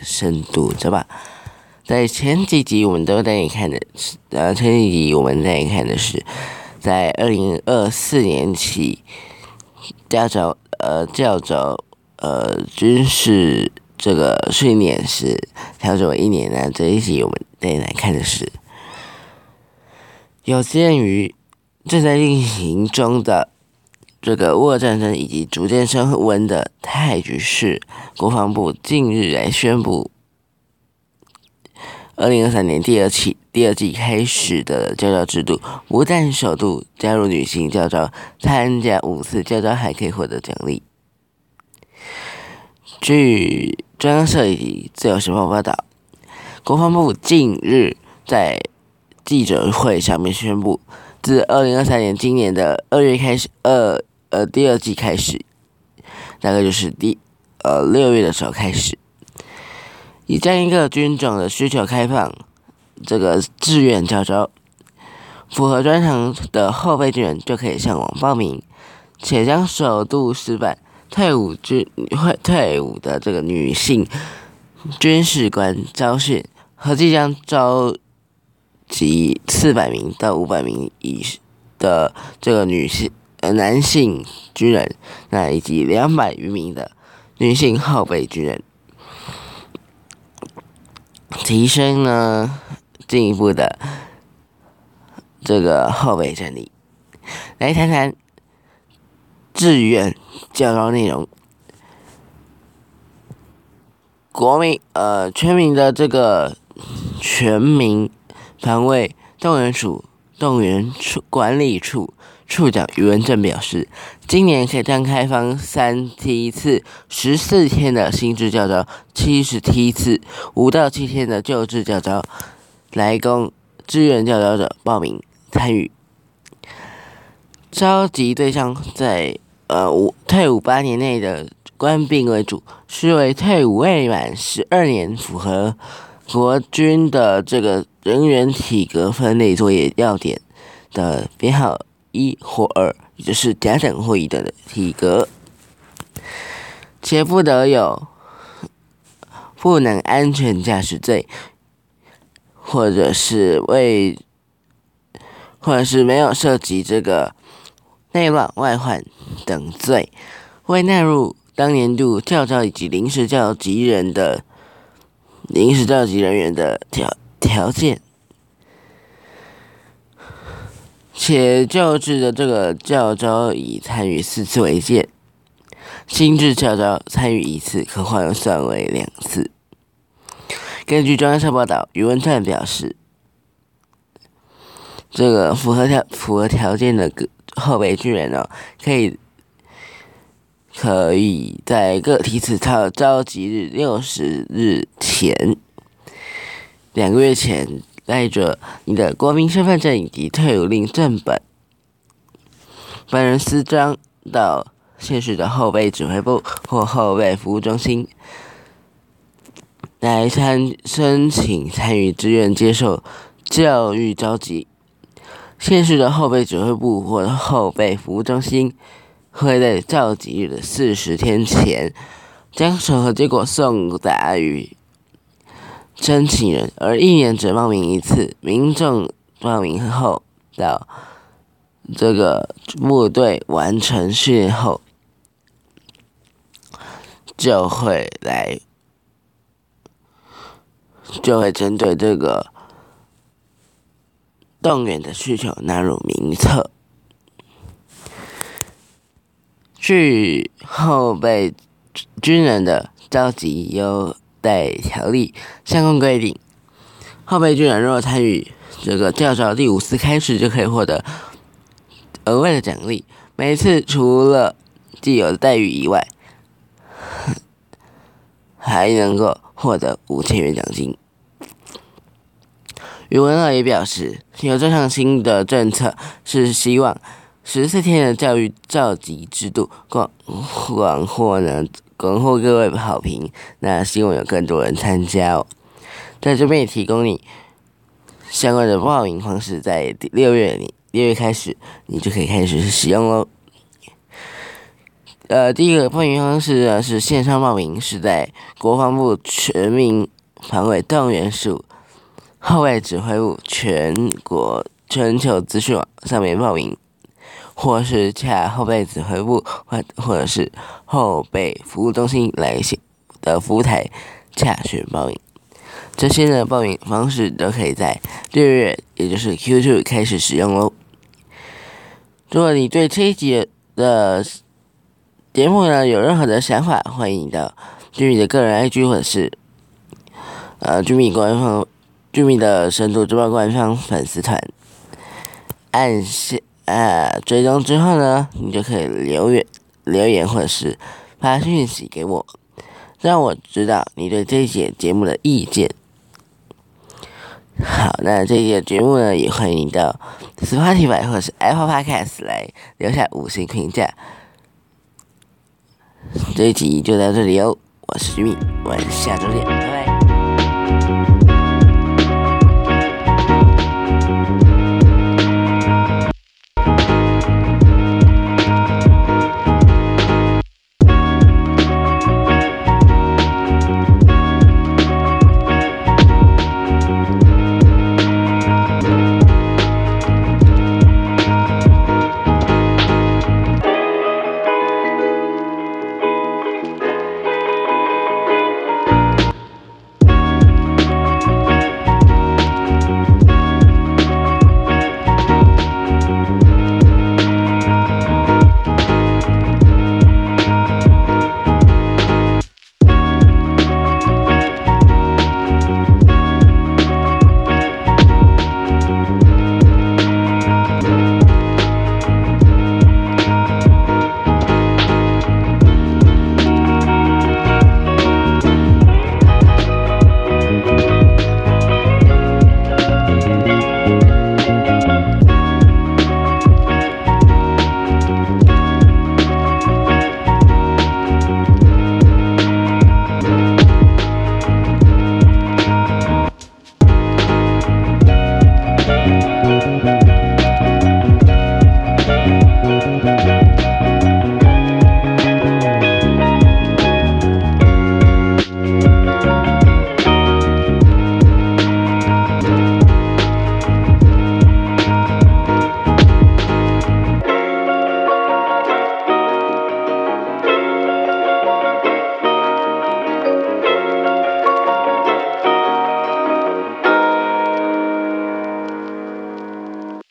深度，对吧？在前几集我们都带你看的是，呃，前几集我们带你看的是，在二零二四年起，教招呃教招呃军事这个训练是调整为一年呢。这一集我们带来看的是，有鉴于正在进行中的。这个俄战争以及逐渐升温的泰局势，国防部近日来宣布，二零二三年第二期第二季开始的教招制度，不但首度加入女性教招，参加五次教招还可以获得奖励。据中央社以自由时报报道，国防部近日在记者会上面宣布，自二零二三年今年的二月开始，二呃，第二季开始，大概就是第呃六月的时候开始，以这样一个军种的需求开放，这个志愿招招，符合专长的后备军人就可以上网报名，且将首度示范退伍军会退伍的这个女性军事官招训，合计将招集四百名到五百名以的这个女性。呃，男性军人，那以及两百余名的女性后备军人，提升呢进一步的这个后备战力。来谈谈志愿教招内容，国民呃全民的这个全民防卫动员署动员处管理处。处长余文正表示，今年可将开放三梯次十四天的新制教招，七十梯次五到七天的旧制教招，来供志愿教招者报名参与。召集对象在呃五退伍八年内的官兵为主，视为退伍未满十二年，符合国军的这个人员体格分类作业要点的编号。一或二，也就是甲等或乙等的体格，且不得有不能安全驾驶罪，或者是未，或者是没有涉及这个内乱外患等罪，未纳入当年度教招以及临时教级人的临时教级人员的条条件。且旧制的这个教招以参与四次为限，新制教招参与一次可换算为两次。根据中央社报道，余文灿表示，这个符合条符合条件的后备军人哦，可以可以在各梯次操召集日六十日前，两个月前。带着你的国民身份证以及退伍令正本，本人私章到现实的后备指挥部或后备服务中心来参申请参与志愿接受教育召集。现实的后备指挥部或后备服务中心会在召集日的四十天前将审核结果送达于。申请人，而一年只报名一次。民众报名后到这个部队完成训练后，就会来，就会针对这个动员的需求纳入名册。据后备军人的召集有。待条例相关规定，后备军人若参与这个教招第五次开始，就可以获得额外的奖励。每次除了既有的待遇以外，还能够获得五千元奖金。余文乐也表示，有这项新的政策是希望十四天的教育召集制度广广获呢。恭候各位好评，那希望有更多人参加哦。在这边也提供你相关的报名方式，在六月里六月开始，你就可以开始使用喽。呃，第一个报名方式呢是线上报名，是在国防部全民防卫动员署后卫指挥部全国全球资讯网上面报名，或是洽后备指挥部或或者是后备服务中心来信的服务台洽询报名。这些的报名方式都可以在六月，也就是 Q2 开始使用哦。如果你对这一集的节目呢有任何的想法，欢迎到居民的个人 IG 或者是呃居民官方居民的深度直播官方粉丝团按下呃追踪之后呢，你就可以留言留言或者是发讯息给我，让我知道你对这一节节目的意见。好，那这节节目呢，也欢迎到 Spotify 或是 Apple Podcast 来留下五星评价。这一集就到这里哦，我是 Jimmy，我们下周见。